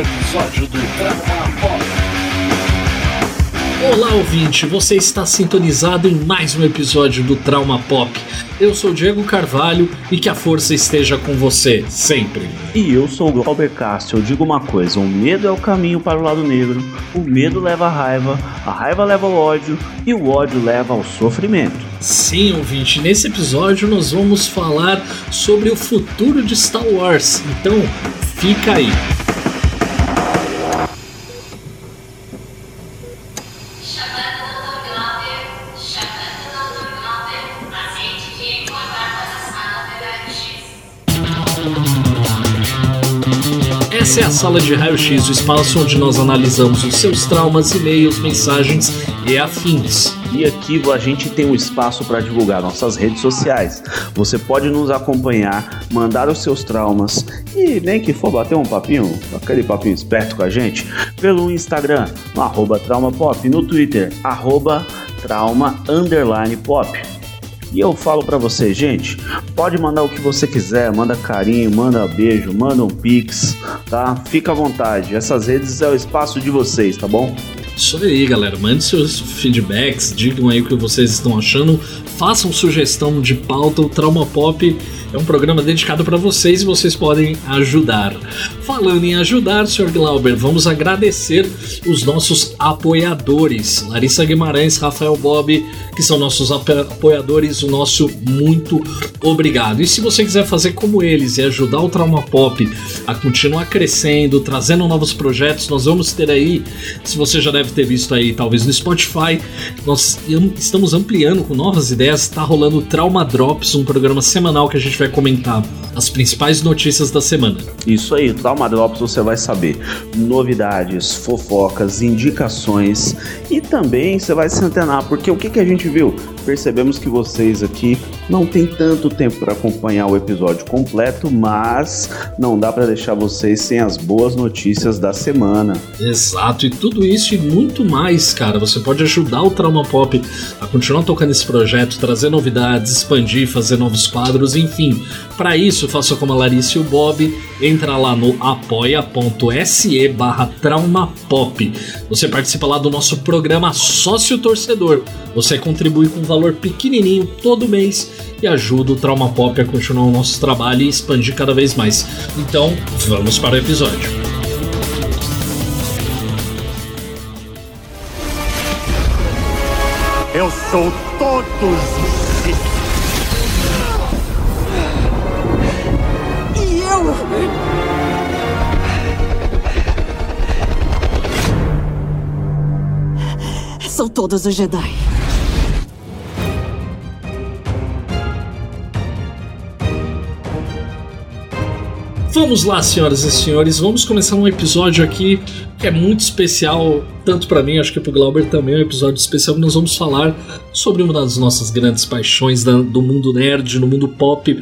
episódio do Trauma Pop. Olá, ouvinte, você está sintonizado em mais um episódio do Trauma Pop. Eu sou Diego Carvalho e que a força esteja com você, sempre. E eu sou o Glauber Castro. Eu digo uma coisa: o medo é o caminho para o lado negro, o medo leva à raiva, a raiva leva ao ódio e o ódio leva ao sofrimento. Sim, ouvinte, nesse episódio nós vamos falar sobre o futuro de Star Wars. Então, fica aí. Sala de raio-x, o espaço onde nós analisamos os seus traumas, e-mails, mensagens e afins. E aqui a gente tem um espaço para divulgar nossas redes sociais. Você pode nos acompanhar, mandar os seus traumas e nem que for bater um papinho, aquele papinho esperto com a gente, pelo Instagram, no arroba traumapop, no Twitter, arroba trauma underline pop. E eu falo pra você, gente, pode mandar o que você quiser, manda carinho, manda beijo, manda um pix, tá? Fica à vontade. Essas redes é o espaço de vocês, tá bom? Isso aí, galera. Mande seus feedbacks, digam aí o que vocês estão achando, façam sugestão de pauta. O Trauma Pop é um programa dedicado para vocês e vocês podem ajudar. Falando em ajudar, Sr. Glauber, vamos agradecer os nossos apoiadores. Larissa Guimarães, Rafael Bob, que são nossos apo- apoiadores, o nosso muito obrigado. E se você quiser fazer como eles e ajudar o Trauma Pop a continuar crescendo, trazendo novos projetos, nós vamos ter aí, se você já deve ter visto aí, talvez no Spotify, nós am- estamos ampliando com novas ideias. Está rolando Trauma Drops, um programa semanal que a gente vai comentar as principais notícias da semana. Isso aí, Trauma Drops você vai saber novidades, fofocas, indicações e também você vai se antenar, porque o que, que a gente viu? Percebemos que vocês aqui não tem tanto tempo para acompanhar o episódio completo, mas não dá para deixar vocês sem as boas notícias da semana. Exato, e tudo isso e muito mais, cara. Você pode ajudar o Trauma Pop a continuar tocando esse projeto, trazer novidades, expandir, fazer novos quadros, enfim. Para isso, faça como a Larissa e o Bob, entra lá no apoia.se barra traumapop. Você participa lá do nosso programa Sócio Torcedor. Você contribui com um valor pequenininho todo mês e ajuda o Trauma Pop a continuar o nosso trabalho e expandir cada vez mais. Então, vamos para o episódio. Eu sou todos. E eu? São todos os Jedi. Vamos lá, senhoras e senhores, vamos começar um episódio aqui que é muito especial, tanto pra mim, acho que pro Glauber também é um episódio especial, nós vamos falar sobre uma das nossas grandes paixões da- do mundo nerd, no mundo pop,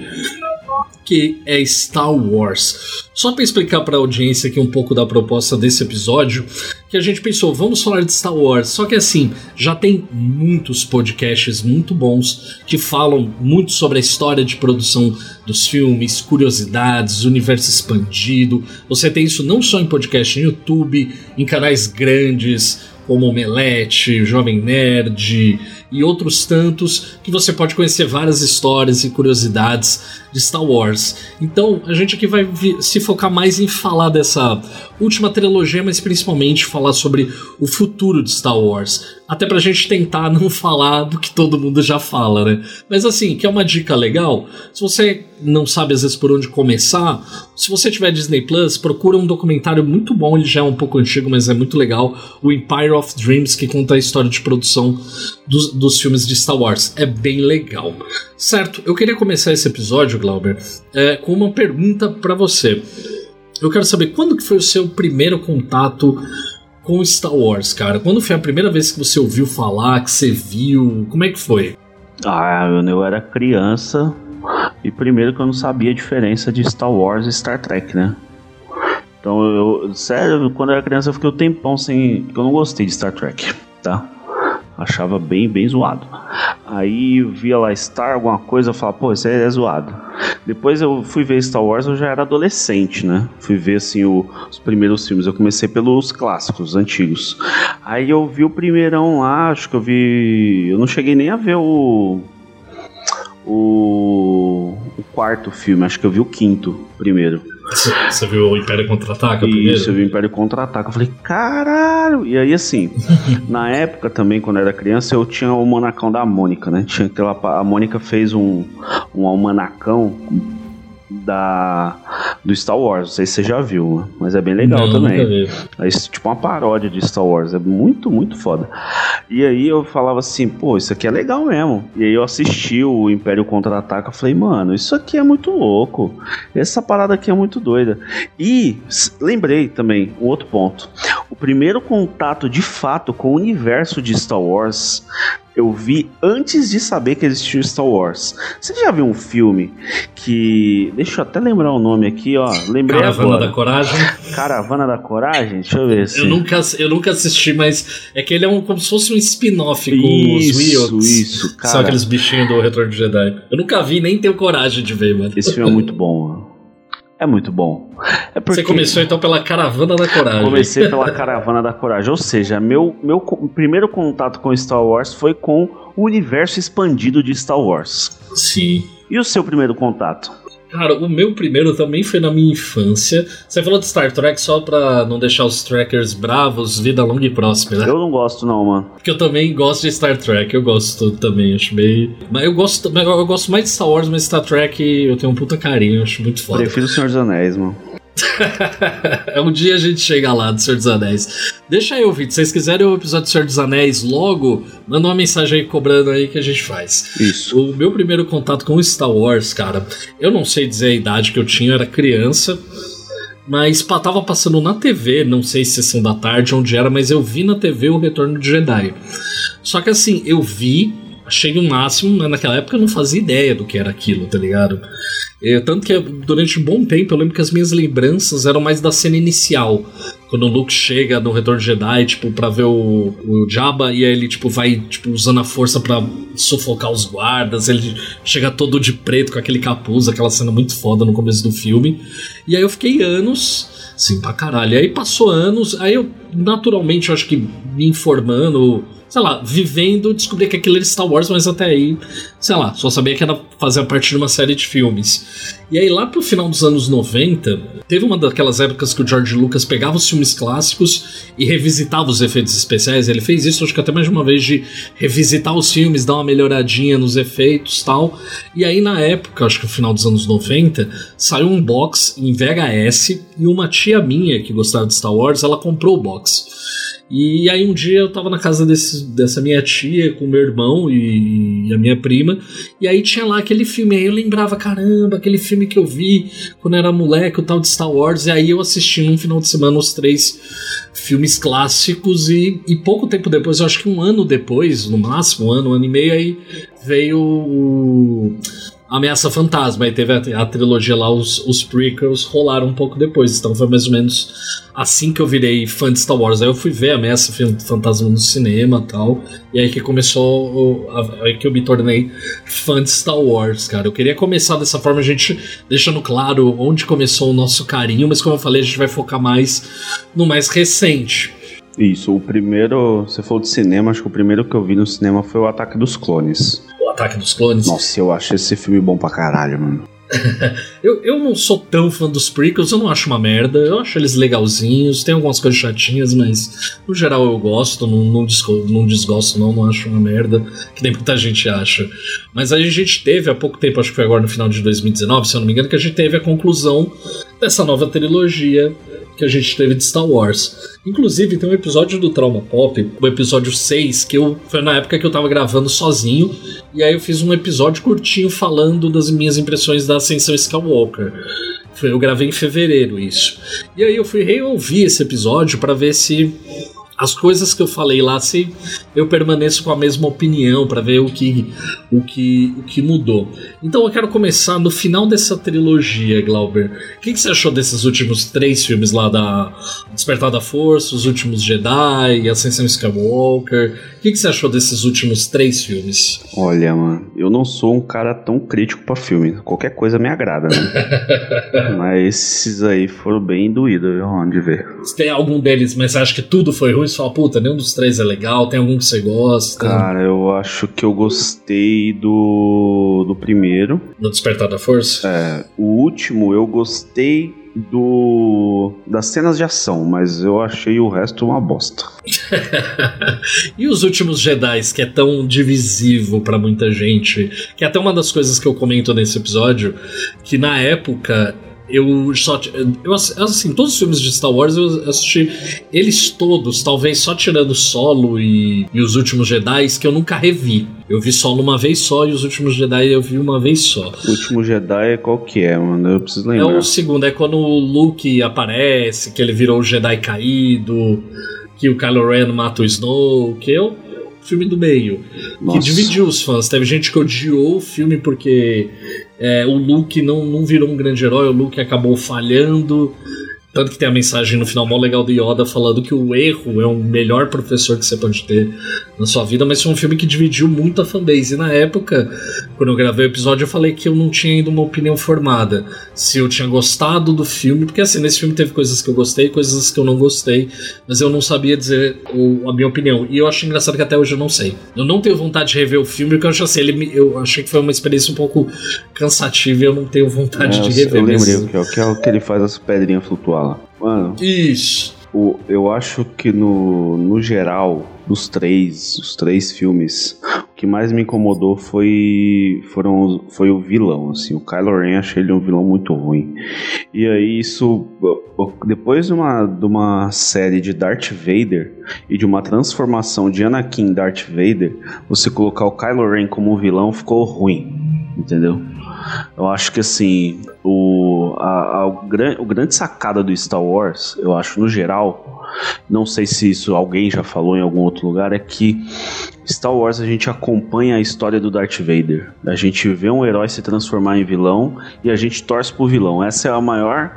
que é Star Wars. Só para explicar para a audiência aqui um pouco da proposta desse episódio, que a gente pensou, vamos falar de Star Wars. Só que assim, já tem muitos podcasts muito bons que falam muito sobre a história de produção dos filmes, curiosidades, universo expandido. Você tem isso não só em podcast no YouTube, em canais grandes como Omelete, Jovem Nerd e outros tantos que você pode conhecer várias histórias e curiosidades de Star Wars. Então a gente aqui vai se focar mais em falar dessa última trilogia, mas principalmente falar sobre o futuro de Star Wars. Até pra gente tentar não falar do que todo mundo já fala, né? Mas assim, que é uma dica legal, se você não sabe às vezes por onde começar, se você tiver Disney Plus, procura um documentário muito bom, ele já é um pouco antigo, mas é muito legal, o Empire of Dreams, que conta a história de produção dos, dos filmes de Star Wars. É bem legal. Certo, eu queria começar esse episódio, Glauber, é, com uma pergunta pra você. Eu quero saber quando que foi o seu primeiro contato com Star Wars, cara? Quando foi a primeira vez que você ouviu falar, que você viu? Como é que foi? Ah, eu era criança e primeiro que eu não sabia a diferença de Star Wars e Star Trek, né? Então eu, sério, quando eu era criança eu fiquei um tempão sem. eu não gostei de Star Trek, tá? Achava bem, bem zoado. Aí eu via lá Star, alguma coisa, eu falava, pô, isso aí é zoado. Depois eu fui ver Star Wars, eu já era adolescente, né? Fui ver, assim, o- os primeiros filmes. Eu comecei pelos clássicos, antigos. Aí eu vi o primeirão lá, acho que eu vi... Eu não cheguei nem a ver o... O, o quarto filme, acho que eu vi o quinto primeiro. Você, viu o Império Contra-Ataca primeiro? Isso, eu vi o Império Contra-Ataca. Eu falei, caralho! E aí, assim, na época também, quando eu era criança, eu tinha o manacão da Mônica, né? Tinha aquela, a Mônica fez um, um almanacão da, do Star Wars. Não sei se você já viu, mas é bem legal Não, também. É tipo uma paródia de Star Wars. É muito, muito foda. E aí eu falava assim, pô, isso aqui é legal mesmo. E aí eu assisti o Império Contra-Ataca. Falei, mano, isso aqui é muito louco. Essa parada aqui é muito doida. E lembrei também, um outro ponto. O primeiro contato de fato com o universo de Star Wars eu vi antes de saber que existia Star Wars. Você já viu um filme que. Deixa eu até lembrar o nome aqui, ó. Lembrei Caravana agora. da Coragem. Caravana da Coragem? Deixa eu ver. Eu nunca, eu nunca assisti, mas é que ele é um, como se fosse um spin-off com os Ewoks. isso, São cara. aqueles bichinhos do Retorno de Jedi. Eu nunca vi, nem tenho coragem de ver, mano. Esse filme é muito bom, mano. É muito bom. É porque Você começou então pela Caravana da Coragem. comecei pela Caravana da Coragem. Ou seja, meu, meu primeiro contato com Star Wars foi com o universo expandido de Star Wars. Sim. E o seu primeiro contato? Cara, o meu primeiro também foi na minha infância. Você falou de Star Trek só pra não deixar os trackers bravos, vida longa e próspera. Eu não gosto, não, mano. Porque eu também gosto de Star Trek, eu gosto também, acho meio. Mas eu gosto, eu gosto mais de Star Wars, mas Star Trek eu tenho um puta carinho, acho muito foda. Prefiro o Senhor dos Anéis, mano. um dia a gente chega lá do Senhor dos Anéis. Deixa aí, ouvir, se vocês quiserem o episódio do Senhor dos Anéis logo, manda uma mensagem aí cobrando aí que a gente faz. Isso. O meu primeiro contato com Star Wars, cara, eu não sei dizer a idade que eu tinha, eu era criança. Mas tava passando na TV, não sei se sessão da tarde, onde era, mas eu vi na TV o Retorno de Jedi. Só que assim, eu vi, achei o máximo, mas naquela época eu não fazia ideia do que era aquilo, tá ligado? Eu, tanto que durante um bom tempo eu lembro que as minhas lembranças eram mais da cena inicial. Quando o Luke chega no Retorno Jedi, tipo, pra ver o, o Jabba, e aí ele, tipo, vai, tipo, usando a força pra sufocar os guardas, ele chega todo de preto com aquele capuz, aquela cena muito foda no começo do filme. E aí eu fiquei anos, assim, pra caralho. Aí passou anos, aí eu, naturalmente, eu acho que me informando, sei lá, vivendo, descobri que aquilo era Star Wars, mas até aí, sei lá, só sabia que era fazer parte de uma série de filmes. E aí lá pro final dos anos 90, teve uma daquelas épocas que o George Lucas pegava os filmes clássicos e revisitava os efeitos especiais. Ele fez isso, acho que até mais de uma vez, de revisitar os filmes, dar uma melhoradinha nos efeitos tal. E aí na época, acho que no final dos anos 90, saiu um box em VHS e uma tia minha que gostava de Star Wars, ela comprou o box. E aí um dia eu tava na casa desse, dessa minha tia com meu irmão e a minha prima, e aí tinha lá aquele filme, aí eu lembrava, caramba, aquele filme que eu vi quando era moleque, o tal de Star Wars, e aí eu assisti num final de semana os três filmes clássicos e, e pouco tempo depois, eu acho que um ano depois, no máximo, um ano, um ano e meio, aí veio o Ameaça Fantasma, aí teve a, a trilogia lá, os, os prequels rolaram um pouco depois, então foi mais ou menos assim que eu virei fã de Star Wars. Aí eu fui ver Ameaça Fan- Fantasma no cinema tal, e aí que começou, aí que eu me tornei fã de Star Wars, cara. Eu queria começar dessa forma, a gente deixando claro onde começou o nosso carinho, mas como eu falei, a gente vai focar mais no mais recente. Isso, o primeiro. Você falou de cinema, acho que o primeiro que eu vi no cinema foi o Ataque dos Clones. Ataque dos Clones. Nossa, eu achei esse filme bom pra caralho, mano. Eu, eu não sou tão fã dos prequels, eu não acho uma merda. Eu acho eles legalzinhos, tem algumas coisas chatinhas, mas no geral eu gosto, não, não, desgo- não desgosto, não, não acho uma merda, que nem muita gente acha. Mas aí a gente teve há pouco tempo, acho que foi agora no final de 2019, se eu não me engano, que a gente teve a conclusão dessa nova trilogia que a gente teve de Star Wars. Inclusive, tem um episódio do Trauma Pop, o episódio 6, que eu foi na época que eu tava gravando sozinho, e aí eu fiz um episódio curtinho falando das minhas impressões da Ascensão Skywalker. Eu gravei em fevereiro isso. E aí eu fui reouvir esse episódio pra ver se as coisas que eu falei lá, se eu permaneço com a mesma opinião para ver o que, o, que, o que mudou. Então eu quero começar no final dessa trilogia, Glauber. O que, que você achou desses últimos três filmes lá da Despertar da Força, Os Últimos Jedi, Ascensão Skywalker? O que, que você achou desses últimos três filmes? Olha, mano, eu não sou um cara tão crítico pra filme. Qualquer coisa me agrada, né? mas esses aí foram bem doídos, viu? Onde ver. Se tem algum deles, mas você acha que tudo foi ruim? Você fala, puta, nenhum dos três é legal. Tem algum que você gosta? Cara, eu acho que eu gostei do, do primeiro. No Despertar da Força? É, o último eu gostei do das cenas de ação, mas eu achei o resto uma bosta. e os últimos Jedi, que é tão divisivo pra muita gente, que é até uma das coisas que eu comento nesse episódio, que na época eu só. Eu, assim, todos os filmes de Star Wars eu assisti eles todos, talvez só tirando Solo e, e os últimos Jedi, que eu nunca revi. Eu vi Solo uma vez só e os últimos Jedi eu vi uma vez só. O último Jedi é qual que é, mano? Eu preciso lembrar. É o segundo, é quando o Luke aparece, que ele virou o Jedi caído, que o Kylo Ren mata o Snow, que eu filme do meio. Nossa. Que dividiu os fãs. Teve gente que odiou o filme porque é, o Luke não, não virou um grande herói, o Luke acabou falhando. Tanto que tem a mensagem no final mó legal do Yoda falando que o erro é o melhor professor que você pode ter na sua vida, mas foi um filme que dividiu muito a fanbase. E na época, quando eu gravei o episódio, eu falei que eu não tinha ainda uma opinião formada. Se eu tinha gostado do filme, porque assim, nesse filme teve coisas que eu gostei, coisas que eu não gostei, mas eu não sabia dizer o, a minha opinião. E eu acho engraçado que até hoje eu não sei. Eu não tenho vontade de rever o filme, porque eu acho assim, ele me, eu achei que foi uma experiência um pouco cansativa e eu não tenho vontade É, de rever. eu lembrei mas- o que é, o que é o que ele faz as pedrinhas flutuar. Mano, Isso. o, eu acho que no, no geral, dos três, os três filmes, o que mais me incomodou foi, foram, foi o vilão, assim. O Kylo Ren, achei ele um vilão muito ruim. E aí isso, depois de uma, de uma série de Darth Vader e de uma transformação de Anakin em Darth Vader, você colocar o Kylo Ren como um vilão ficou ruim, entendeu? Eu acho que assim, o, a, a- o, gran, o grande sacada do Star Wars, eu acho no geral, não sei se isso alguém já falou em algum outro lugar, é que Star Wars a gente acompanha a história do Darth Vader. A gente vê um herói se transformar em vilão e a gente torce pro vilão. Essa é a maior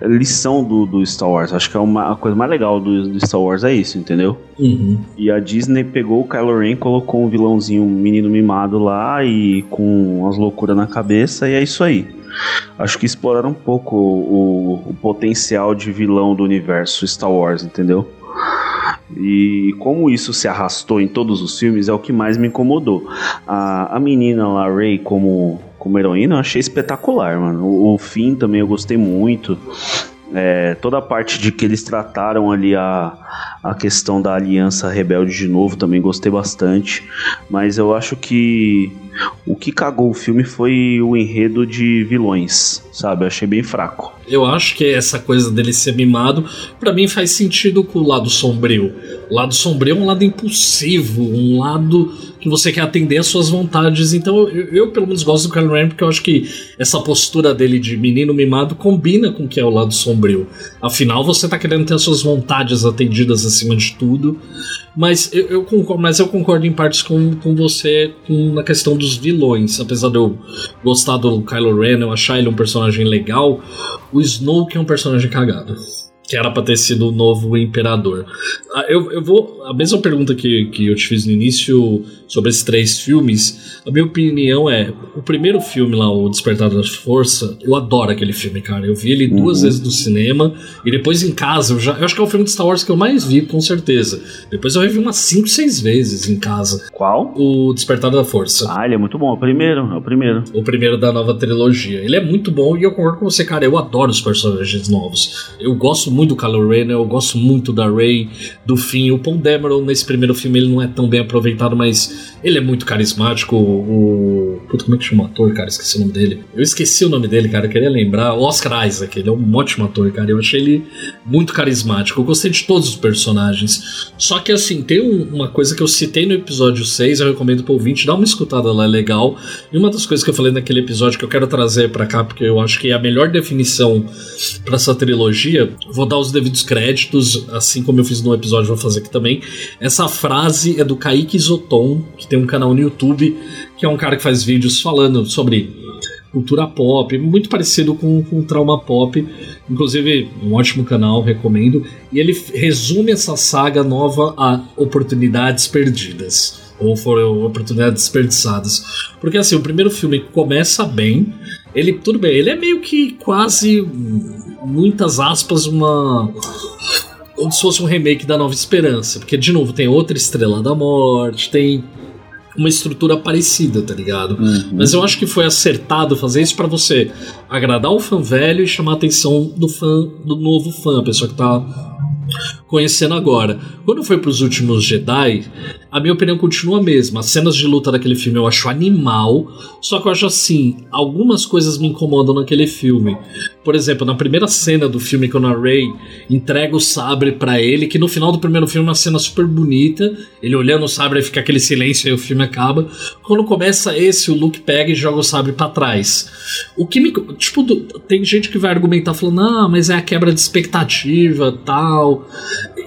lição do, do Star Wars. Acho que é uma, a coisa mais legal do, do Star Wars é isso, entendeu? Uhum. E a Disney pegou o Kylo Ren, colocou um vilãozinho, um menino mimado lá e com umas loucuras na cabeça, e é isso aí. Acho que exploraram um pouco o, o potencial de vilão do universo Star Wars, entendeu? E como isso se arrastou em todos os filmes, é o que mais me incomodou. A, a menina lá, Ray, como, como heroína, eu achei espetacular, mano. O, o fim também eu gostei muito. É, toda a parte de que eles trataram ali a, a questão da aliança rebelde de novo também gostei bastante. Mas eu acho que o que cagou o filme foi o enredo de vilões, sabe? Eu achei bem fraco. Eu acho que essa coisa dele ser mimado, pra mim faz sentido com o lado sombrio. O lado sombrio é um lado impulsivo, um lado que você quer atender às suas vontades. Então eu, eu, pelo menos gosto do Kylo Ren porque eu acho que essa postura dele de menino mimado combina com o que é o lado sombrio. Afinal, você tá querendo ter as suas vontades atendidas acima de tudo. Mas eu, eu concordo, mas eu concordo em partes com, com você com, na questão dos vilões. Apesar de eu gostar do Kylo Ren, eu achar ele um personagem legal, o Snoke é um personagem cagado. Que era pra ter sido o novo imperador. Ah, Eu, eu vou. A mesma pergunta que, que eu te fiz no início sobre esses três filmes. A minha opinião é: o primeiro filme lá, O Despertar da Força, eu adoro aquele filme, cara. Eu vi ele duas vezes no cinema e depois em casa. Eu, já, eu acho que é o filme de Star Wars que eu mais vi, com certeza. Depois eu revi umas 5, 6 vezes em casa. Qual? O Despertar da Força. Ah, ele é muito bom. É o primeiro, é o primeiro. O primeiro da nova trilogia. Ele é muito bom e eu concordo com você, cara. Eu adoro os personagens novos. Eu gosto muito do Kylo Ren, eu gosto muito da Rey, do Finn. O Paul Dameron, nesse primeiro filme, ele não é tão bem aproveitado, mas ele é muito carismático. O, Puta, como é que chama o ator, cara? Esqueci o nome dele. Eu esqueci o nome dele, cara. Eu queria lembrar. O Oscar Isaac, ele é um ótimo ator, cara. Eu achei ele muito carismático. Eu gostei de todos os personagens. Só que, assim, tem um- uma coisa que eu citei no episódio 6, eu recomendo pro ouvinte, dá uma escutada lá, é legal. E uma das coisas que eu falei naquele episódio que eu quero trazer pra cá, porque eu acho que é a melhor definição pra essa trilogia, vou dar os devidos créditos, assim como eu fiz no episódio, vou fazer aqui também. Essa frase é do Kaique Isoton, que tem um canal no YouTube, que é um cara que faz vídeos falando sobre cultura pop, muito parecido com, com Trauma Pop. Inclusive, um ótimo canal, recomendo. E ele resume essa saga nova a Oportunidades Perdidas. Ou foram oportunidades desperdiçadas. Porque assim, o primeiro filme começa bem. Ele, tudo bem, ele é meio que quase, muitas aspas, uma como se fosse um remake da Nova Esperança. Porque, de novo, tem outra Estrela da Morte, tem uma estrutura parecida, tá ligado? Mas eu acho que foi acertado fazer isso pra você agradar o fã velho e chamar a atenção do fã, do novo fã, a pessoa que tá conhecendo agora. Quando foi pros últimos Jedi, a minha opinião continua a mesma. As cenas de luta daquele filme eu acho animal, só que eu acho assim, algumas coisas me incomodam naquele filme. Por exemplo, na primeira cena do filme, quando a Rey entrega o sabre pra ele, que no final do primeiro filme é uma cena super bonita, ele olhando o sabre e fica aquele silêncio e o filme acaba. Quando começa esse, o Luke pega e joga o sabre pra trás. O que me. Tipo, tem gente que vai argumentar falando, ah, mas é a quebra de expectativa tal.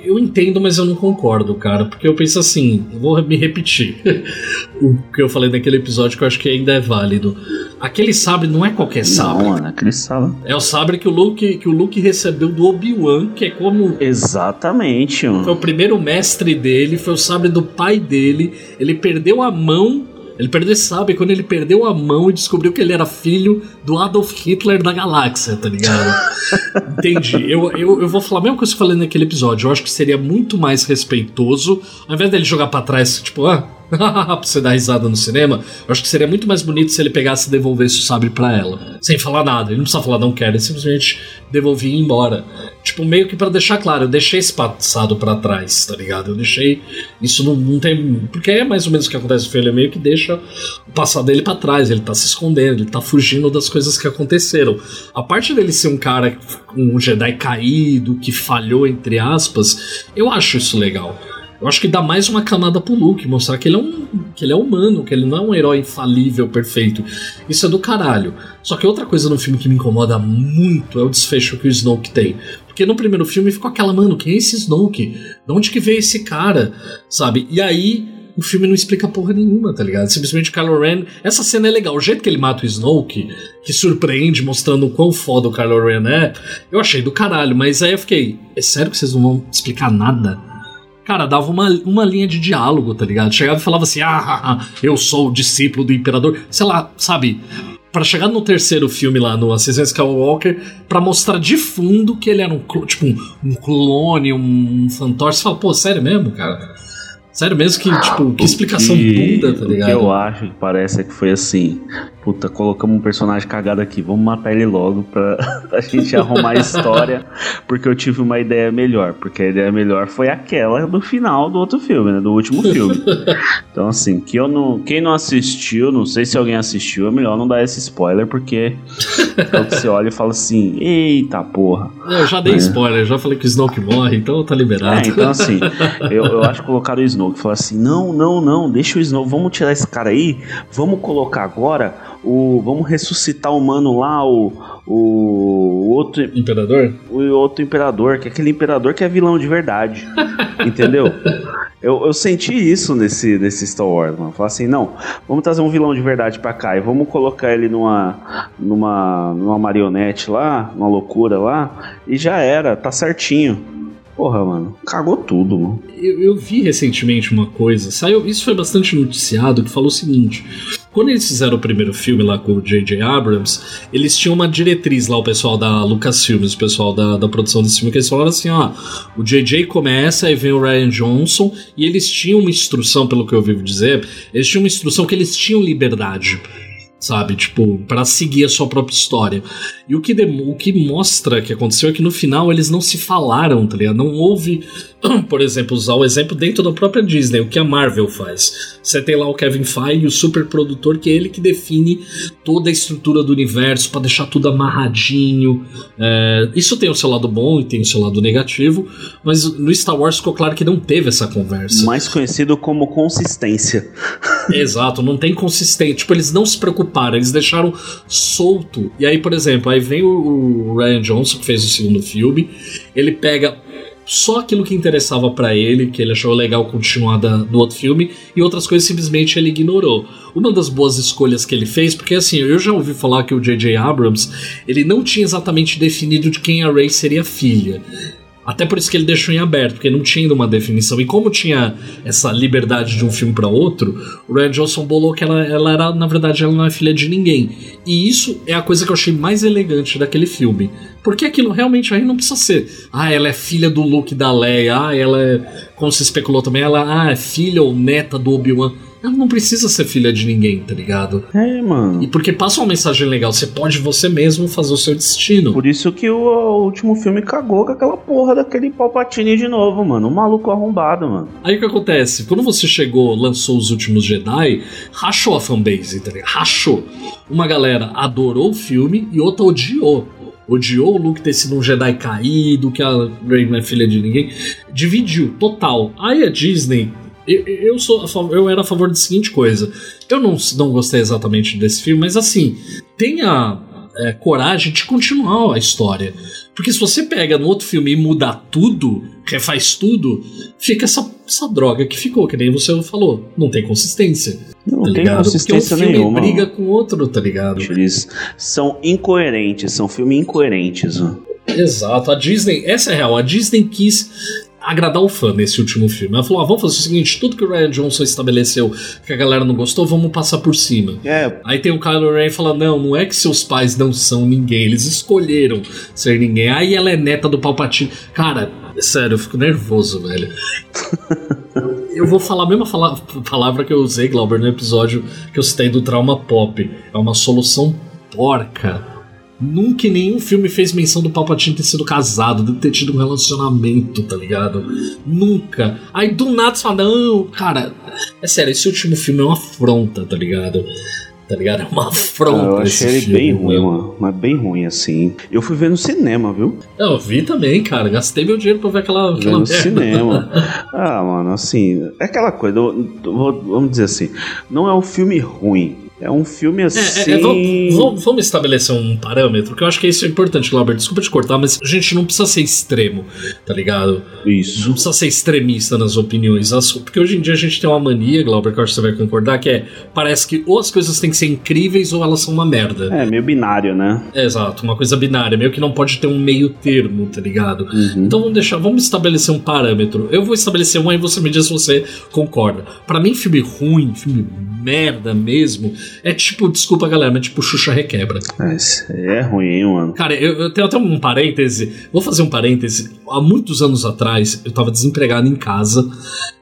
Eu entendo, mas eu não concordo, cara, porque eu penso assim, eu vou me repetir o que eu falei naquele episódio que eu acho que ainda é válido. Aquele sabre não é qualquer sabre. Não, mano, aquele sabre. É o sabre que o Luke, que o Luke recebeu do Obi-Wan, que é como Exatamente, foi mano. o primeiro mestre dele, foi o sabre do pai dele. Ele perdeu a mão. Ele perdeu esse sabre quando ele perdeu a mão e descobriu que ele era filho do Adolf Hitler da galáxia, tá ligado? Entendi. Eu, eu, eu vou falar a mesma coisa que eu falei naquele episódio. Eu acho que seria muito mais respeitoso, ao invés dele jogar pra trás, tipo, ah, pra você dar risada no cinema, eu acho que seria muito mais bonito se ele pegasse e devolvesse o sabre pra ela. Sem falar nada. Ele não precisa falar, não quero, ele simplesmente devolvia e ia embora. Tipo, meio que pra deixar claro, eu deixei esse passado pra trás, tá ligado? Eu deixei. Isso não, não tem. Porque é mais ou menos o que acontece filme, ele meio que deixa o passado dele pra trás, ele tá se escondendo, ele tá fugindo das coisas que aconteceram. A parte dele ser um cara, um Jedi caído, que falhou, entre aspas, eu acho isso legal. Eu acho que dá mais uma camada pro Luke, mostrar que ele é um. que ele é humano, que ele não é um herói infalível, perfeito. Isso é do caralho. Só que outra coisa no filme que me incomoda muito é o desfecho que o Snoke tem. Porque no primeiro filme ficou aquela, mano, quem é esse Snoke? De onde que veio esse cara? Sabe? E aí o filme não explica porra nenhuma, tá ligado? Simplesmente Kylo Ren. Essa cena é legal. O jeito que ele mata o Snoke, que surpreende, mostrando o quão foda o Kylo Ren é, eu achei do caralho. Mas aí eu fiquei, é sério que vocês não vão explicar nada? Cara, dava uma, uma linha de diálogo, tá ligado? Chegava e falava assim: ah, eu sou o discípulo do imperador. Sei lá, sabe? Pra chegar no terceiro filme lá, no Ascensão Skywalker, pra mostrar de fundo que ele era um, tipo, um, clone, um fantoche. Você fala, pô, sério mesmo, cara? Sério mesmo que, tipo, que explicação que, bunda, tá O ligado? que eu acho que parece é que foi assim: puta, colocamos um personagem cagado aqui, vamos matar ele logo pra, pra gente arrumar a história, porque eu tive uma ideia melhor. Porque a ideia melhor foi aquela do final do outro filme, né? Do último filme. Então, assim, que eu não, quem não assistiu, não sei se alguém assistiu, é melhor não dar esse spoiler, porque você olha e fala assim: eita porra. Eu já dei spoiler, já falei que o Snoke morre, então tá liberado. É, então assim, eu, eu acho que colocaram o Snoke. Falaram assim: não, não, não, deixa o Snoke, vamos tirar esse cara aí, vamos colocar agora o. Vamos ressuscitar o mano lá, o. O outro, Imperador? o outro imperador, que é aquele imperador que é vilão de verdade. entendeu? Eu, eu senti isso nesse, nesse Star Wars, mano. Falar assim, não, vamos trazer um vilão de verdade pra cá e vamos colocar ele numa, numa, numa marionete lá, numa loucura lá, e já era, tá certinho. Porra, mano, cagou tudo, mano. Eu, eu vi recentemente uma coisa, saiu, isso foi bastante noticiado, que falou o seguinte: quando eles fizeram o primeiro filme lá com o J.J. Abrams, eles tinham uma diretriz lá, o pessoal da Lucasfilmes, o pessoal da, da produção desse filme, que eles falaram assim: ó, o J.J. começa, aí vem o Ryan Johnson, e eles tinham uma instrução, pelo que eu ouvi dizer, eles tinham uma instrução que eles tinham liberdade sabe? Tipo, para seguir a sua própria história. E o que, o que mostra que aconteceu é que no final eles não se falaram, tá ligado? Não houve por exemplo, usar o exemplo dentro da própria Disney, o que a Marvel faz. Você tem lá o Kevin Feige, o super produtor, que é ele que define toda a estrutura do universo para deixar tudo amarradinho. É, isso tem o seu lado bom e tem o seu lado negativo, mas no Star Wars ficou claro que não teve essa conversa. Mais conhecido como consistência. Exato, não tem consistência. Tipo, eles não se preocuparam, eles deixaram solto. E aí, por exemplo, aí vem o Ryan Johnson, que fez o segundo filme, ele pega só aquilo que interessava para ele, que ele achou legal continuar da, do outro filme, e outras coisas simplesmente ele ignorou. Uma das boas escolhas que ele fez, porque assim, eu já ouvi falar que o J.J. Abrams, ele não tinha exatamente definido de quem a Rey seria filha. Até por isso que ele deixou em aberto, porque não tinha ainda uma definição. E como tinha essa liberdade de um filme para outro, o Ryan Johnson bolou que ela, ela era, na verdade, ela não é filha de ninguém. E isso é a coisa que eu achei mais elegante daquele filme. Porque aquilo realmente aí não precisa ser. Ah, ela é filha do Luke da Leia. Ah, ela é. Como se especulou também, ela ah, é filha ou neta do Obi-Wan. Ela não precisa ser filha de ninguém, tá ligado? É, mano. E porque passa uma mensagem legal, você pode você mesmo fazer o seu destino. Por isso que o, o último filme cagou com aquela porra daquele Palpatine de novo, mano. Um maluco arrombado, mano. Aí o que acontece? Quando você chegou, lançou os últimos Jedi, rachou a fanbase, tá ligado? Rachou. Uma galera adorou o filme e outra odiou. Odiou o Luke ter sido um Jedi caído, que a Rey não é filha de ninguém. Dividiu, total. Aí a Disney eu, eu, sou era a favor da seguinte coisa. Eu não, não gostei exatamente desse filme, mas assim, tenha é, coragem de continuar a história. Porque se você pega no outro filme e muda tudo, refaz tudo, fica essa, essa droga que ficou, que nem você falou. Não tem consistência. Não tá tem ligado? consistência Porque um filme nenhuma. briga com o outro, tá ligado? Eles são incoerentes, são filmes incoerentes. Exato, a Disney, essa é a real, a Disney quis agradar o fã nesse último filme. Ela falou: ah, vamos fazer o seguinte: tudo que o Ryan Johnson estabeleceu que a galera não gostou, vamos passar por cima. É, Aí tem o Kylo Ren falando: não, não é que seus pais não são ninguém, eles escolheram ser ninguém. Aí ela é neta do Palpatine. Cara, sério, eu fico nervoso, velho. Eu vou falar a mesma fala- palavra que eu usei, Glauber, no episódio que eu citei do trauma pop. É uma solução porca. Nunca em nenhum filme fez menção do Palpatine ter sido casado, de ter tido um relacionamento, tá ligado? Nunca. Aí do nada você fala, não, cara, é sério, esse último filme é uma afronta, tá ligado? Tá ligado? É uma afronta. eu esse achei ele filme, bem ruim, mano. Mas bem ruim, assim. Eu fui ver no cinema, viu? Não, eu vi também, cara. Gastei meu dinheiro pra ver aquela. Aquela no merda. cinema. Ah, mano, assim, é aquela coisa, eu- eu vamos dizer assim, não é um filme ruim. É um filme É, assim. é, é, vamos, vamos- vamos estabelecer um parâmetro, que eu acho que isso é importante, Glauber. Desculpa te cortar, mas a gente não precisa ser extremo, tá ligado? Não Isso. precisa ser extremista nas opiniões. Porque hoje em dia a gente tem uma mania, Glauber, que eu acho que você vai concordar, que é parece que ou as coisas têm que ser incríveis ou elas são uma merda. É, meio binário, né? É, exato, uma coisa binária, meio que não pode ter um meio termo, tá ligado? Uhum. Então vamos deixar, vamos estabelecer um parâmetro. Eu vou estabelecer um aí você me diz se você concorda. Pra mim, filme ruim, filme merda mesmo, é tipo, desculpa galera, mas tipo Xuxa Requebra. É, é ruim, hein, mano. Cara, eu, eu tenho até um parêntese. Vou fazer um parêntese. Há muitos anos atrás, eu tava desempregado em casa.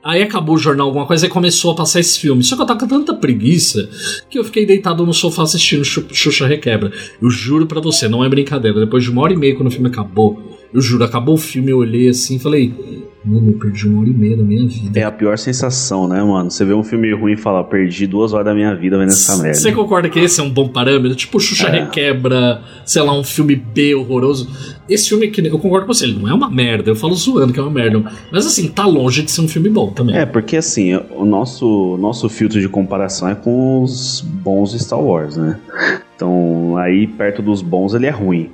Aí acabou o jornal, alguma coisa, e começou a passar esse filme. Só que eu tava com tanta preguiça que eu fiquei deitado no sofá assistindo Xu- Xuxa Requebra. Eu juro pra você, não é brincadeira. Depois de uma hora e meia, quando o filme acabou, eu juro, acabou o filme, eu olhei assim e falei: Mano, eu perdi uma hora e meia da minha vida. É a pior sensação, né, mano? Você vê um filme ruim e fala, perdi duas horas da minha vida vendo essa merda. Você concorda que esse é um bom parâmetro? Tipo, Xuxa É. Requebra, sei lá, um filme B horroroso. Esse filme, que eu concordo com você, ele não é uma merda. Eu falo zoando que é uma merda. Mas assim, tá longe de ser um filme bom também. É, porque assim, o nosso, nosso filtro de comparação é com os bons Star Wars, né? Então, aí perto dos bons ele é ruim.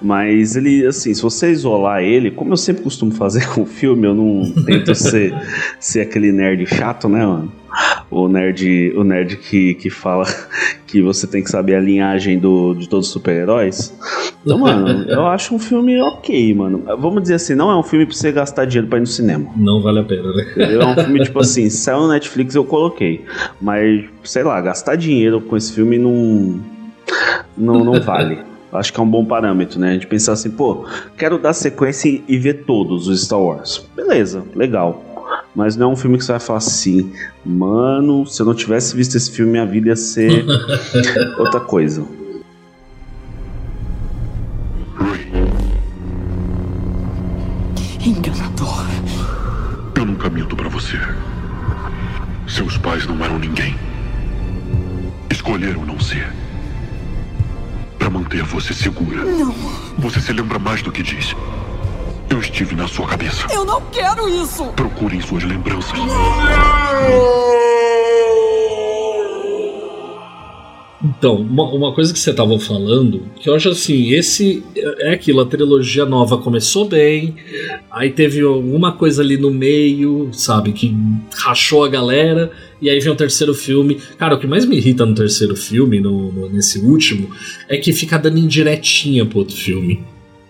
Mas ele, assim, se você isolar ele, como eu sempre costumo fazer com filme, eu não tento ser, ser aquele nerd chato, né, mano? O nerd, o nerd que, que fala que você tem que saber a linhagem do, de todos os super-heróis. Então, mano, eu acho um filme ok, mano. Vamos dizer assim, não é um filme pra você gastar dinheiro pra ir no cinema. Não vale a pena, né? É um filme tipo assim, saiu no Netflix eu coloquei. Mas, sei lá, gastar dinheiro com esse filme não. Não, não vale. Acho que é um bom parâmetro, né? A gente pensar assim, pô, quero dar sequência e- e ver todos os Star Wars. Beleza, legal. Mas não é um filme que você vai falar assim, mano, se eu não tivesse visto esse filme, minha vida ia ser outra coisa. Manter você segura. Não, Você se lembra mais do que diz. Eu estive na sua cabeça. eu não quero isso! Procurem suas lembranças. Então, uma, uma coisa que você tava falando, que eu acho assim, esse é aquilo, a trilogia nova começou bem, aí teve alguma coisa ali no meio, sabe, que rachou a galera, e aí vem o terceiro filme. Cara, o que mais me irrita no terceiro filme, no, no- nesse último, é que fica dando indiretinha pro outro filme.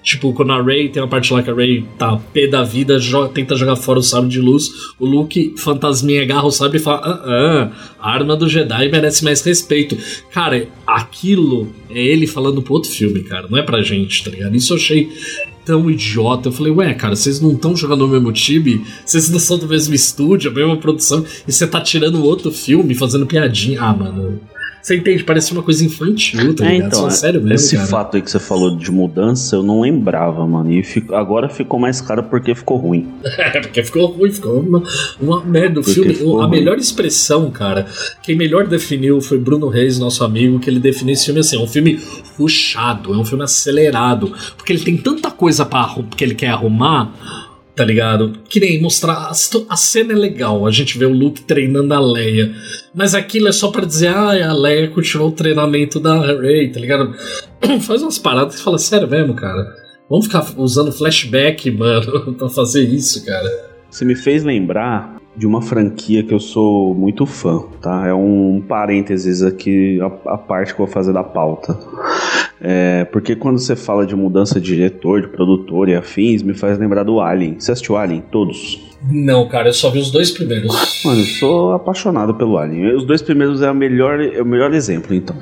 Tipo, quando a Ray tem uma parte lá que a Ray tá pé da vida, jo- tenta jogar fora o sabre de luz, o Luke, fantasminha, agarra o sabre e fala: ah, ah, a arma do Jedi merece mais respeito. Cara, aquilo é ele falando pro outro filme, cara, não é pra gente, tá ligado? Isso eu achei tão idiota. Eu falei, ué, cara, vocês não estão jogando no mesmo time, vocês não são do mesmo estúdio, a mesma produção, e você tá tirando outro filme, fazendo piadinha. Ah, mano. Você entende? Parece uma coisa infantil, tá É, ligado? então, Só sério mesmo, esse cara. fato aí que você falou de mudança, eu não lembrava, mano. E fico- agora ficou mais caro porque ficou ruim. É, porque ficou ruim, ficou uma, uma merda. O Porque filme, a ruim. melhor expressão, cara, quem melhor definiu foi Bruno Reis, nosso amigo, que ele definiu esse filme assim: é um filme ruchado, é um filme acelerado, porque ele tem tanta coisa para que ele quer arrumar. Tá ligado? Que nem mostrar. A, cena é legal, a gente vê o Luke treinando a Leia. Mas aquilo é só pra dizer, ah, a Leia continuou o treinamento da Rey, tá ligado? Faz umas paradas que fala, sério mesmo, cara. Vamos ficar usando flashback, mano, pra fazer isso, cara. Você me fez lembrar de uma franquia que eu sou muito fã, tá? É um parênteses aqui, a, a parte que eu vou fazer da pauta. É, porque quando você fala de mudança de diretor, de produtor e afins, me faz lembrar do Alien. Você assistiu Alien? Todos? Não, cara, eu só vi os dois primeiros. Mano, eu sou apaixonado pelo Alien. Os dois primeiros é o melhor, é o melhor exemplo, então.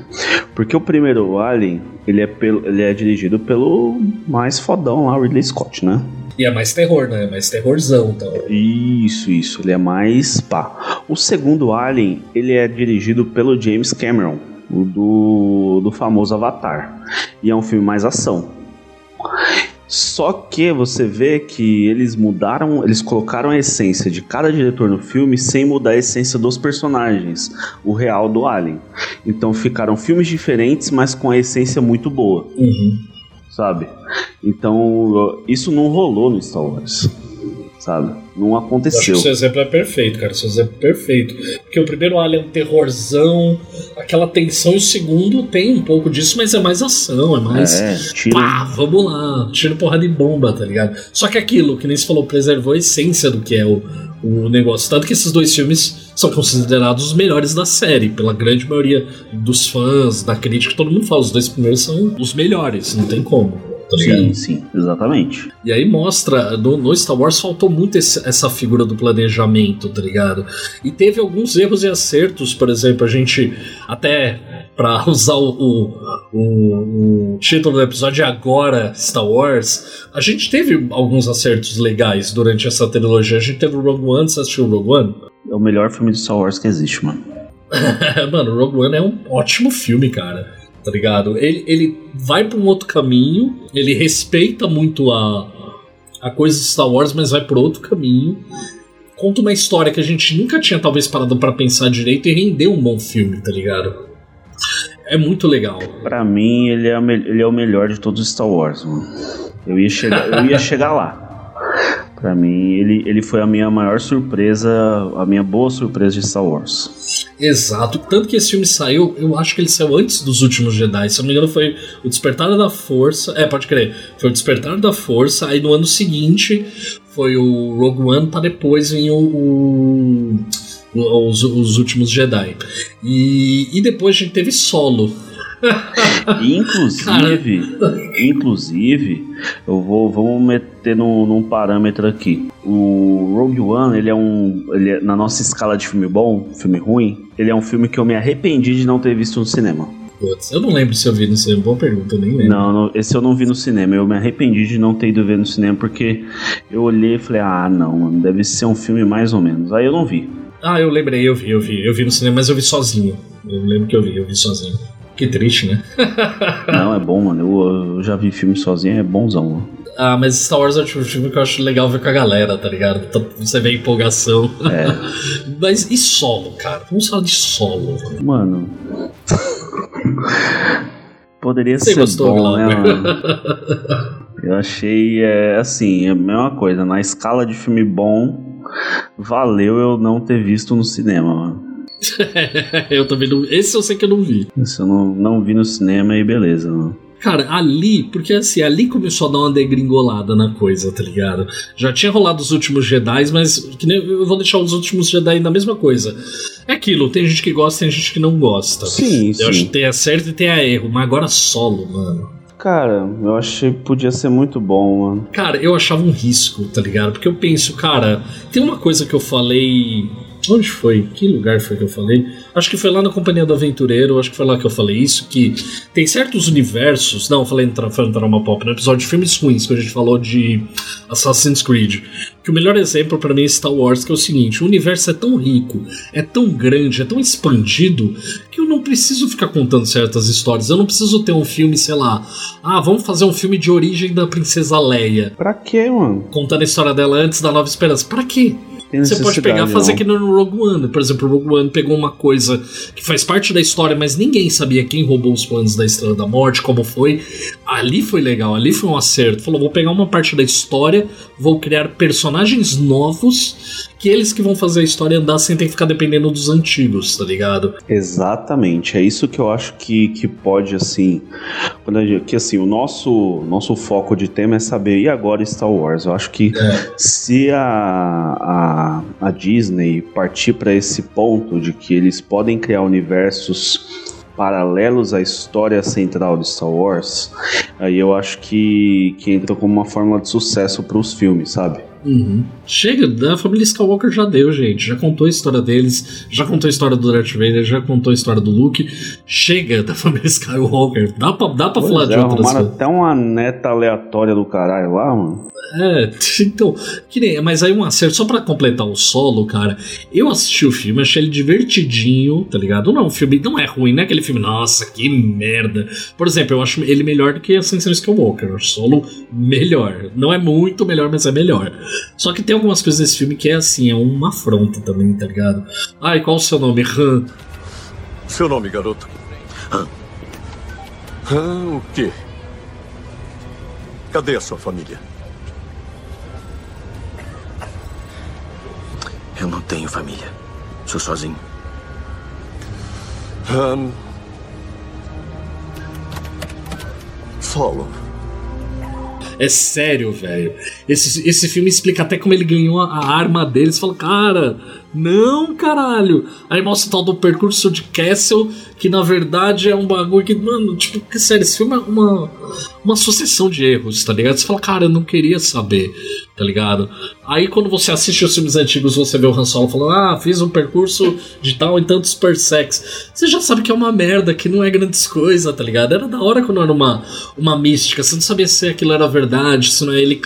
Porque o primeiro Alien, ele é, pelo, ele é dirigido pelo mais fodão lá, o Ridley Scott, né? E é mais terror, né? É mais terrorzão, então. Isso, isso. Ele é mais pá. O segundo Alien, ele é dirigido pelo James Cameron, o do, do famoso Avatar. E é um filme mais ação. Só que você vê que eles mudaram, eles colocaram a essência de cada diretor no filme sem mudar a essência dos personagens, o real do Alien. Então ficaram filmes diferentes, mas com a essência muito boa Uhum. Sabe? Então, isso não rolou no Star Wars, sabe? Não Eu acho aconteceu. que seu exemplo é perfeito, cara. Seu exemplo é perfeito. Porque o primeiro Alien é um terrorzão, aquela tensão, e o segundo tem um pouco disso, mas é mais ação, é mais. É, tira. Pá, vamos lá, tiro porrada de bomba, tá ligado? Só que aquilo, que nem se falou, preservou a essência do que é o, o negócio. Tanto que esses dois filmes são considerados os melhores da série, pela grande maioria dos fãs, da crítica, todo mundo fala. Os dois primeiros são os melhores, não tem como. Tá? Sim, sim, exatamente. E aí mostra, no, no Star Wars faltou muito esse- essa figura do planejamento, tá ligado? E teve alguns erros e acertos, por exemplo, a gente até pra usar o, o, o- o título do episódio agora, Star Wars, a gente teve alguns acertos legais durante essa trilogia. A gente teve o Rogue One, você assistiu o Rogue One? É o melhor filme de Star Wars que existe, mano. Mano, o Rogue One é um ótimo filme, cara. Tá ligado? Ele, ele vai pra um outro caminho, ele respeita muito a, a coisa de Star Wars, mas vai por outro caminho. Conta uma história que a gente nunca tinha talvez parado pra pensar direito e rendeu um bom filme, tá ligado? É muito legal. Pra mim, ele é, ele é o melhor de todos os Star Wars, mano. Eu ia chegar, eu ia chegar lá. Pra mim, ele, ele foi a minha maior surpresa, a minha boa surpresa de Star Wars. Exato. Tanto que esse filme saiu, eu acho que ele saiu antes dos últimos Jedi. Se eu não me engano, foi o Despertar da Força. É, pode crer. Foi o Despertar da Força. Aí no ano seguinte foi o Rogue One, pra depois vir o- o- os, os últimos Jedi. E, e depois a gente teve solo. Inclusive, inclusive, eu vou vamos meter num, num parâmetro aqui. O Rogue One, ele é um, ele é- na nossa escala de filme bom, filme ruim, ele é um filme que eu me arrependi de não ter visto no cinema. Putz, eu não lembro se eu vi no cinema. Boa pergunta, eu nem lembro. Não, não, esse eu não vi no cinema. Eu me arrependi de não ter ido ver no cinema porque eu olhei e falei, ah, não, mano, deve ser um filme mais ou menos. Aí eu não vi. Ah, eu lembrei, eu vi, eu vi. Eu vi no cinema, mas eu vi sozinho. Eu lembro que eu vi, eu vi sozinho. Que triste, né? Não, é bom, mano. Eu, eu já vi filme sozinho, é bonzão, mano. Ah, mas Star Wars é o tipo de filme que eu acho legal ver com a galera, tá ligado? Então, Você vê a empolgação. É. mas e solo, cara? Vamos falar de solo. velho. Mano. Poderia Você ser gostou, bom, né, mano? Eu achei, é, assim, é a mesma coisa. Na escala de filme bom, valeu eu não ter visto no cinema, mano. eu também não. Esse eu sei que eu não vi. Se eu não, não vi no cinema, aí beleza, mano. Cara, ali, porque assim, ali começou a dar uma degringolada na coisa, tá ligado? Já tinha rolado os últimos Jedi, mas que nem, eu vou deixar os últimos Jedi na mesma coisa. É aquilo, tem gente que gosta, tem gente que não gosta. Sim, Eu acho sim. que tem a certo e tem a erro, mas agora solo, mano. Cara, eu achei que podia ser muito bom, mano. Cara, eu achava um risco, tá ligado? Porque eu penso, cara, tem uma coisa que eu falei. Onde foi? Que lugar foi que eu falei? Acho que foi lá na Companhia do Aventureiro, acho que foi lá que eu falei isso, que tem certos universos. Não, eu falei no foi no Trauma Pop, no episódio de filmes ruins, que a gente falou de Assassin's Creed. Que o melhor exemplo pra mim é Star Wars, que é o seguinte: o universo é tão rico, é tão grande, é tão expandido, que eu não preciso ficar contando certas histórias. Eu não preciso ter um filme, sei lá. Ah, vamos fazer um filme de origem da Princesa Leia Pra quê, mano? contando a história dela antes da Nova Esperança. Pra quê? Tem Você pode pegar e fazer não. que no Rogue One. Por exemplo, o Rogue One pegou uma coisa que faz parte da história, mas ninguém sabia quem roubou os planos da Estrela da Morte, como foi. Ali foi legal, ali foi um acerto. Falou, vou pegar uma parte da história, vou criar personagens novos, que eles que vão fazer a história andar sem ter que ficar dependendo dos antigos, tá ligado? Exatamente, é isso que eu acho que, que pode, assim. Gente- que assim, o nosso, nosso foco de tema é saber, e agora Star Wars? Eu acho que se a, a, a Disney partir para esse ponto de que eles podem criar universos paralelos à história central de Star Wars, aí eu acho que, que entra como uma fórmula de sucesso para os filmes, sabe? Uhum. Chega, da família Skywalker já deu, gente. Já contou a história deles, já contou a história do Darth Vader, já contou a história do Luke. Chega da família Skywalker. Dá pra, dá pra falar Pois de é, outras coisas. até uma neta aleatória do caralho lá, mano. É, então, que nem, mas aí um acerto, só pra completar o solo, cara. Eu assisti o filme, achei ele divertidinho, tá ligado? Não é um filme, não é ruim, não é aquele filme, nossa, que merda. Por exemplo, eu acho ele melhor do que Ascensão Skywalker. O solo melhor. Não é muito melhor, mas é melhor. Só que tem algumas coisas desse filme que é assim, é uma afronta também, tá ligado? Ai, qual o seu nome? Han. Seu nome, garoto? Han. Han, o quê? Cadê a sua família? Eu não tenho família. Sou sozinho. Han. Solo. É sério, velho. Esse, esse filme explica até como ele ganhou a, a arma dele. Você fala, cara, não, caralho. Aí mostra o tal do percurso de Castle, que na verdade é um bagulho que, mano, tipo, que sério, esse filme é uma, uma sucessão de erros, tá ligado? Você fala, cara, eu não queria saber, tá ligado? Aí quando você assiste os filmes antigos, você vê o Han Solo falando, ah, fiz um percurso de tal em tantos parsecs. Você já sabe que é uma merda, que não é grandes coisas, tá ligado? Era da hora quando era uma, uma mística, você não sabia se aquilo era verdade, se não é ele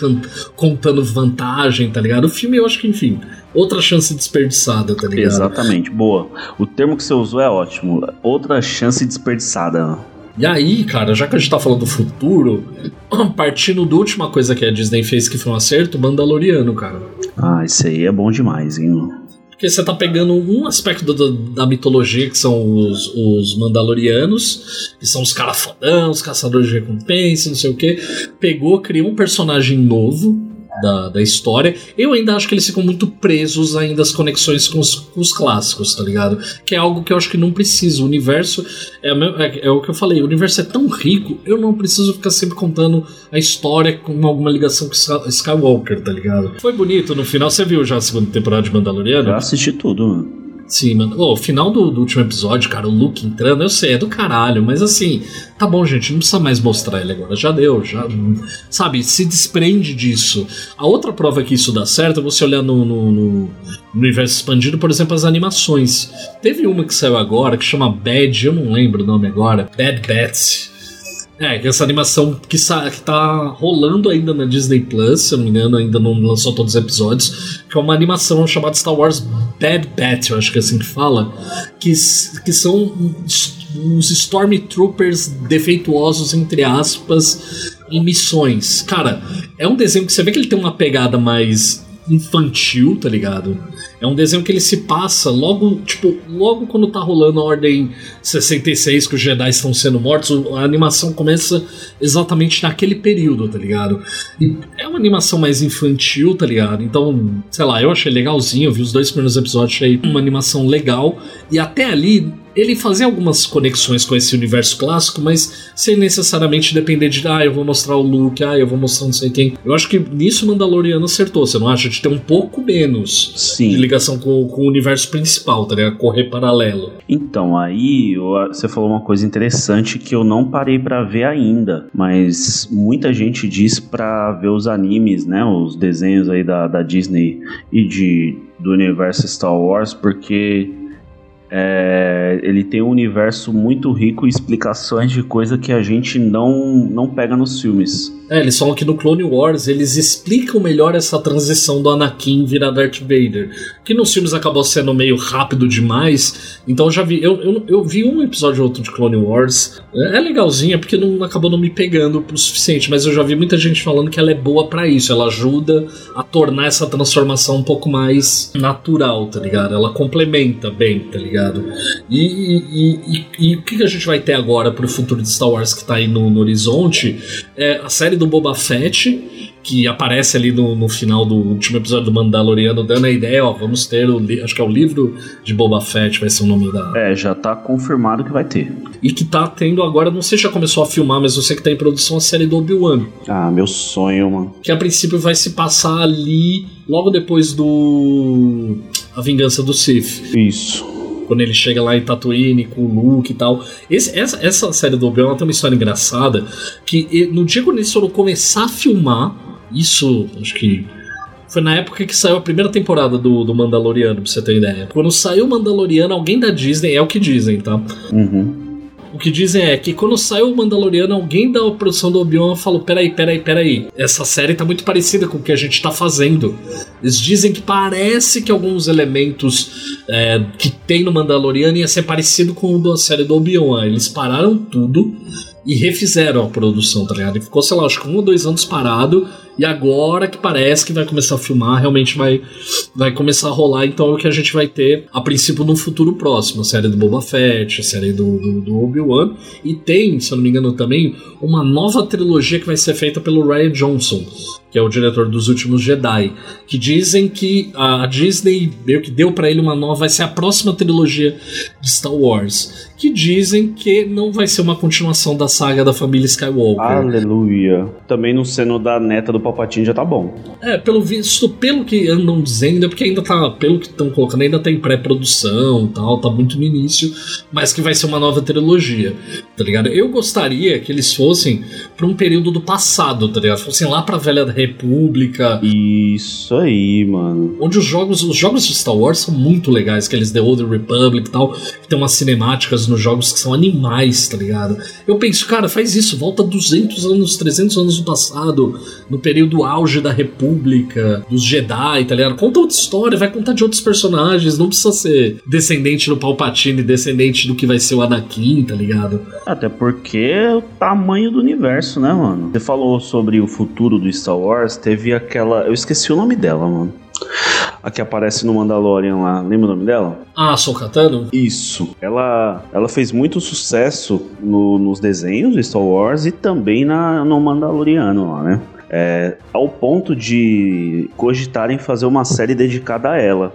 contando vantagem, tá ligado? O filme, eu acho que, enfim, outra chance desperdiçada, tá ligado? Exatamente, boa. O termo que você usou é ótimo. Outra chance desperdiçada. E aí, cara, já que a gente tá falando do futuro, partindo da última coisa que a Disney fez que foi um acerto, Mandaloriano, cara. Ah, isso aí é bom demais, hein? mano? Porque você tá pegando um aspecto do- da mitologia, que são os, os Mandalorianos, que são os caras fodão, os caçadores de recompensa, não sei o que. Pegou, criou um personagem novo da, da história. Eu ainda acho que eles ficam muito presos ainda às conexões com os, com os clássicos, tá ligado? Que é algo que eu acho que não precisa. O universo, é, é- é o que eu falei, o universo é tão rico, eu não preciso ficar sempre contando a história com alguma ligação com Sky- Skywalker, tá ligado? Foi bonito no final, você viu já a segunda temporada de Mandaloriano? Eu assisti tudo, mano. Sim, mano. Ô, o final do, do último episódio, cara, o Luke entrando, eu sei, é do caralho, mas assim, tá bom, gente, não precisa mais mostrar ele agora, já deu, já. Sabe, se desprende disso. A outra prova que isso dá certo é você olhar no, no- no universo expandido, por exemplo, as animações. Teve uma que saiu agora que chama Bad, eu não lembro o nome agora, Bad Bats. É, essa animação que, que tá rolando ainda na Disney Plus, se eu não me engano, ainda não lançou todos os episódios, que é uma animação chamada Star Wars Bad Batch, eu acho que é assim que fala, que, que são uns Stormtroopers defeituosos, entre aspas, em missões. Cara, é um desenho que você vê que ele tem uma pegada mais infantil, tá ligado? É um desenho que ele se passa logo, tipo, logo quando tá rolando a Ordem 66, que os Jedi estão sendo mortos, a animação começa exatamente naquele período, tá ligado? E é uma animação mais infantil, tá ligado? Então, sei lá, eu achei legalzinho, eu vi os dois primeiros episódios, achei uma animação legal, e até ali ele fazia algumas conexões com esse universo clássico, mas sem necessariamente depender de, ah, eu vou mostrar o Luke, ah, eu vou mostrar não sei quem. Eu acho que nisso o Mandaloriano acertou, você não acha? De ter um pouco menos de Sim. ligação com, com o universo principal, tá ligado? Correr paralelo. Então, aí você falou uma coisa interessante que eu não parei pra ver ainda, mas muita gente diz pra ver os animes, né, os desenhos aí da, da Disney e de, do universo Star Wars, porque é, ele tem um universo muito rico e explicações de coisa que a gente não, não pega nos filmes. É, eles falam que no Clone Wars eles explicam melhor essa transição do Anakin virar Darth Vader. Que nos filmes acabou sendo meio rápido demais. Então eu já vi. Eu, eu, eu vi um episódio ou outro de Clone Wars. É é legalzinha porque não acabou não me pegando o suficiente. Mas eu já vi muita gente falando que ela é boa pra isso. Ela ajuda a tornar essa transformação um pouco mais natural, tá ligado? Ela complementa bem, tá ligado? E, e- e- e o que a gente vai ter agora pro futuro de Star Wars que tá aí no, no horizonte? É a série do Boba Fett, que aparece ali no, no final do último episódio do Mandaloriano, dando a ideia, ó, vamos ter o acho que é o livro de Boba Fett, vai ser o nome da. É, já tá confirmado que vai ter. E que tá tendo agora, não sei se já começou a filmar, mas eu sei que tá em produção a série do Obi-Wan. Ah, meu sonho, mano. Que a princípio vai se passar ali logo depois do. A Vingança do Sith. Isso. Quando ele chega lá em Tatooine com o Luke e tal. Esse- essa, essa série do Obi-Wan tem uma história engraçada. Que no dia quando eles foram começar a filmar, isso acho que. Foi na época que saiu a primeira temporada do, do Mandaloriano, pra você ter ideia. Quando saiu o Mandaloriano, alguém da Disney, é o que dizem, tá? Uhum. O que dizem é que quando saiu o Mandaloriano, alguém da produção do Obi-Wan falou: peraí, peraí, peraí. Essa série tá muito parecida com o que a gente tá fazendo. Eles dizem que parece que alguns elementos é, que tem no Mandaloriano ia ser parecido com o da série do Obi-Wan. Eles pararam tudo e refizeram a produção, tá ligado? E ficou, sei lá, acho que um ou dois anos parado. E agora que parece que vai começar a filmar, realmente vai, vai começar a rolar. Então é o que a gente vai ter, a princípio, no futuro próximo. A série do Boba Fett, a série do, do, do Obi-Wan. E tem, se eu não me engano, também uma nova trilogia que vai ser feita pelo Ryan Johnson, que é o diretor dos últimos Jedi. Que dizem que a Disney meio que deu pra ele uma nova, vai ser a próxima trilogia de Star Wars. Que dizem que não vai ser uma continuação da saga da família Skywalker. Aleluia. Também não sendo da neta do Palpatine já tá bom. É, pelo visto, pelo que andam dizendo, é porque ainda tá, pelo que estão colocando, ainda tá em pré-produção e tal, tá muito no início, mas que vai ser uma nova trilogia, tá ligado? Eu gostaria que eles fossem pra um período do passado, tá ligado? Fossem lá pra Velha República, Isso aí, mano. onde os jogos, os jogos de Star Wars são muito legais, aqueles The Old Republic e tal, que tem umas cinemáticas nos jogos que são animais, tá ligado? Eu penso, cara, faz isso, volta 200 anos, 300 anos no passado, no período auge da República, dos Jedi, tá ligado? Conta outra história, vai contar de outros personagens, não precisa ser descendente do Palpatine, descendente do que vai ser o Anakin, tá ligado? Até porque é o tamanho do universo, né, mano? Você falou sobre o futuro do Star Wars, teve aquela. Eu esqueci o nome dela, mano. A que aparece no Mandalorian lá. Lembra o nome dela? Ah, Sou Katano? Isso. Ela, ela fez muito sucesso no- nos desenhos de Star Wars e também na, no Mandaloriano lá, né? É, ao ponto de cogitarem fazer uma série dedicada a ela.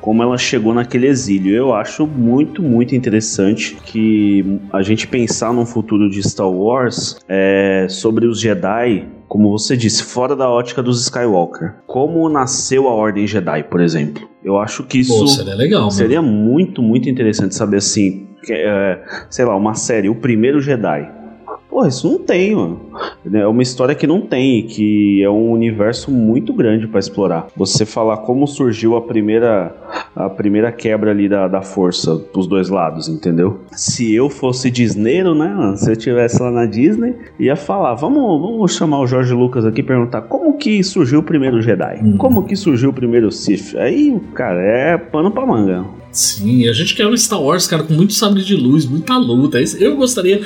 Como ela chegou naquele exílio. Eu acho muito, muito interessante que a gente pensar num futuro de Star Wars é, sobre os Jedi, como você disse, fora da ótica dos Skywalker. Como nasceu a Ordem Jedi, por exemplo. Eu acho que isso Pô, seria legal. Seria muito, muito interessante saber assim, que, é, sei lá, uma série, o primeiro Jedi. Pô, isso não tem, mano. É uma história que não tem, que é um universo muito grande pra explorar. Você falar como surgiu a primeira a primeira quebra ali da, da força dos dois lados, entendeu? Se eu fosse disneiro, né, mano, se eu estivesse lá na Disney, ia falar, vamos, vamos chamar o Jorge Lucas aqui e perguntar como que surgiu o primeiro Jedi? Como que surgiu o primeiro Sith? Aí, cara, é pano pra manga. Sim, a gente quer um Star Wars, cara, com muito sabre de luz, muita luta. Eu gostaria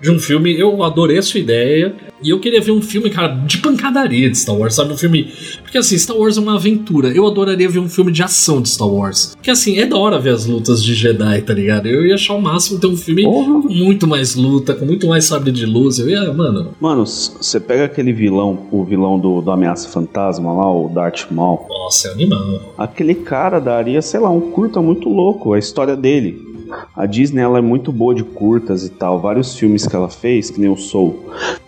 de um filme, eu adorei a sua ideia. E eu queria ver um filme, cara, de pancadaria de Star Wars, sabe? Um filme. Porque assim, Star Wars é uma aventura. Eu adoraria ver um filme de ação de Star Wars. Porque assim, é da hora ver as lutas de Jedi, tá ligado? Eu ia achar o máximo ter um filme Porra. com muito mais luta, com muito mais sabre de luz. Eu ia, mano. Mano, você pega aquele vilão, o vilão do, do Ameaça Fantasma lá, o Darth Maul. Nossa, é animal. Aquele cara daria, sei lá, um curta muito louco, a história dele. A Disney ela é muito boa de curtas e tal. Vários filmes que ela fez, que nem o Soul.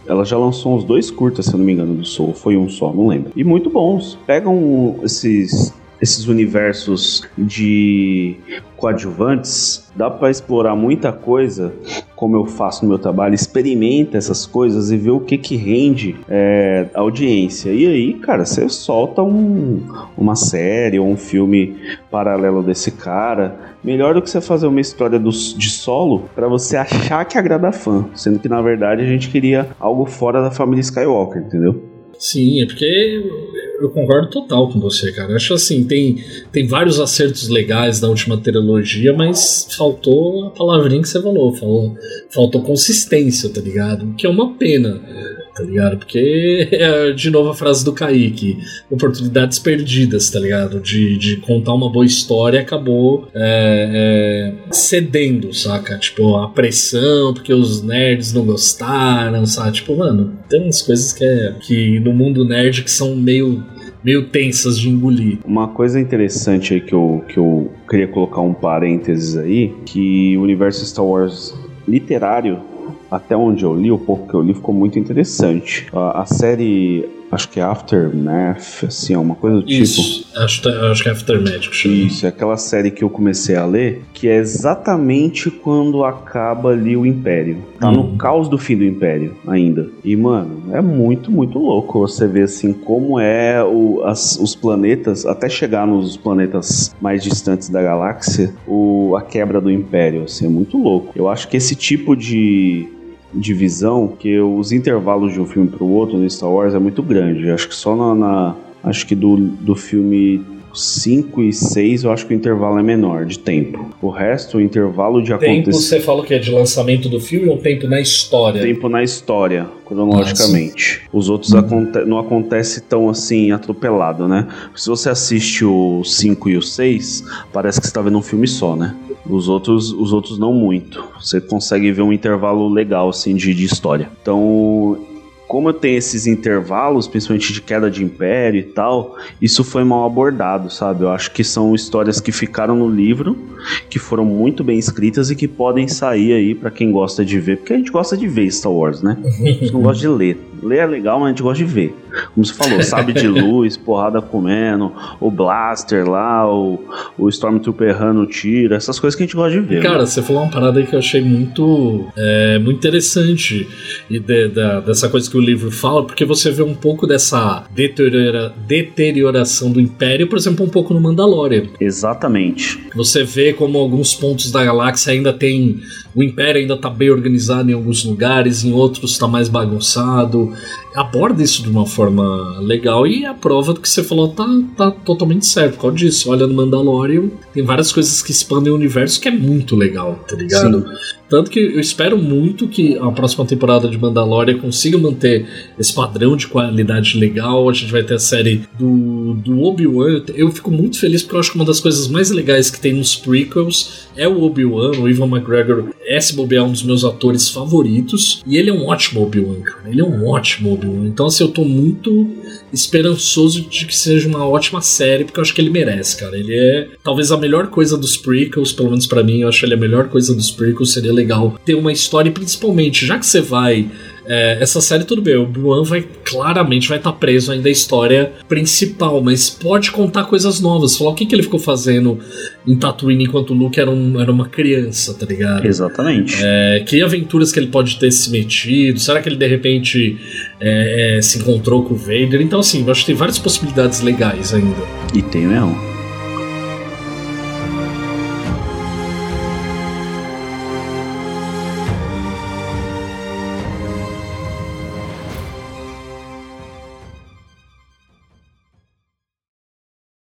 Ela já lançou uns dois curtas, se eu não me engano, do Soul. Foi um só, não lembro. E muito bons. Pegam esses, esses universos de coadjuvantes. Dá pra explorar muita coisa, como eu faço no meu trabalho. Experimenta essas coisas e vê o que que rende é, a audiência. E aí, cara, você solta um, uma série ou um filme paralelo desse cara. Melhor do que você fazer uma história do- de solo pra você achar que agrada fã, sendo que na verdade a gente queria algo fora da família Skywalker, entendeu? Sim, é porque eu, concordo total com você, cara. Acho assim, tem, tem vários acertos legais da última trilogia, mas faltou a palavrinha que você falou, falou faltou consistência, tá ligado? Que é uma pena, tá ligado? Porque é de novo a frase do Kaique, oportunidades perdidas, tá ligado? De, de contar uma boa história acabou é, é, cedendo, saca? Tipo, a pressão, porque os nerds não gostaram, sabe? Tipo, mano, tem umas coisas que, é, que no mundo nerd que são meio, meio tensas de engolir. Uma coisa interessante aí que eu, que eu queria colocar um parênteses aí, que o universo Star Wars literário, até onde eu li, o pouco que eu li, ficou muito interessante. A, a série, acho que é Aftermath, assim, é uma coisa do tipo. Isso, acho, acho que é Aftermath que. Isso, é aquela série que eu comecei a ler, que é exatamente quando acaba ali o Império. Tá Hum. no caos do fim do Império ainda. E, mano, é muito, muito louco você ver assim como é o, as- os planetas, até chegar nos planetas mais distantes da galáxia, o, a quebra do Império. Assim, é muito louco. Eu acho que esse tipo de divisão, que os intervalos de um filme pro outro no Star Wars é muito grande. Acho que só na. na- acho que do, do filme 5 e 6 eu acho que o intervalo é menor de tempo. O resto, o intervalo de Tempo, acontecer. você falou que é de lançamento do filme ou tempo na história? Tempo na história, cronologicamente. Os outros aconte- não acontece tão assim atropelado, né? Se você assiste o 5 e o 6, parece que você tá vendo um filme só, né? Os outros, os outros não muito. Você consegue ver um intervalo legal assim de, de história. Então, como eu tenho esses intervalos, principalmente de queda de império e tal, isso foi mal abordado, sabe? Eu acho que são histórias que ficaram no livro, que foram muito bem escritas e que podem sair aí pra quem gosta de ver, porque a gente gosta de ver Star Wars, né? A gente não gosta de ler. Ler é legal, mas a gente gosta de ver. Como você falou, sabe de luz, porrada comendo, o blaster lá, o, o Stormtrooper errando tiro, essas coisas que a gente gosta de ver. Cara, né? você falou uma parada aí que eu achei muito, é, muito interessante e de- da- dessa coisa que o livro fala, porque você vê um pouco dessa deteriora- deterioração do Império, por exemplo, um pouco no Mandalorian. Exatamente. Você vê como alguns pontos da galáxia ainda tem. O Império ainda tá bem organizado em alguns lugares, em outros tá mais bagunçado. Aborda isso de uma forma legal e a prova do que você falou tá, tá totalmente certo. Por causa disso, olha no Mandalorian, tem várias coisas que expandem o universo que é muito legal, tá ligado? Tanto que eu espero muito que a próxima temporada de Mandalorian consiga manter esse padrão de qualidade legal. A gente vai ter a série do, do Obi-Wan. Eu fico muito feliz porque eu acho que uma das coisas mais legais que tem nos prequels é o Obi-Wan. O Ivan McGregor é, se bobear, um dos meus atores favoritos. E ele é um ótimo Obi-Wan, cara. Ele é um ótimo Obi-Wan. Então, assim, eu tô muito esperançoso de que seja uma ótima série, porque eu acho que ele merece, cara. Ele é talvez a melhor coisa dos prequels, pelo menos pra mim, eu acho ele a melhor coisa dos prequels. Seria legal ter uma história, principalmente, já que você vai é, essa série tudo bem, o Obi-Wan vai claramente vai estar preso ainda à história principal, mas pode contar coisas novas. Falar o que, que ele ficou fazendo em Tatooine enquanto o Luke era, um, era uma criança, tá ligado? Exatamente. É, que aventuras que ele pode ter se metido? Será que ele de repente é, é, se encontrou com o Vader? Então, assim, eu acho que tem várias possibilidades legais ainda. E tem mesmo.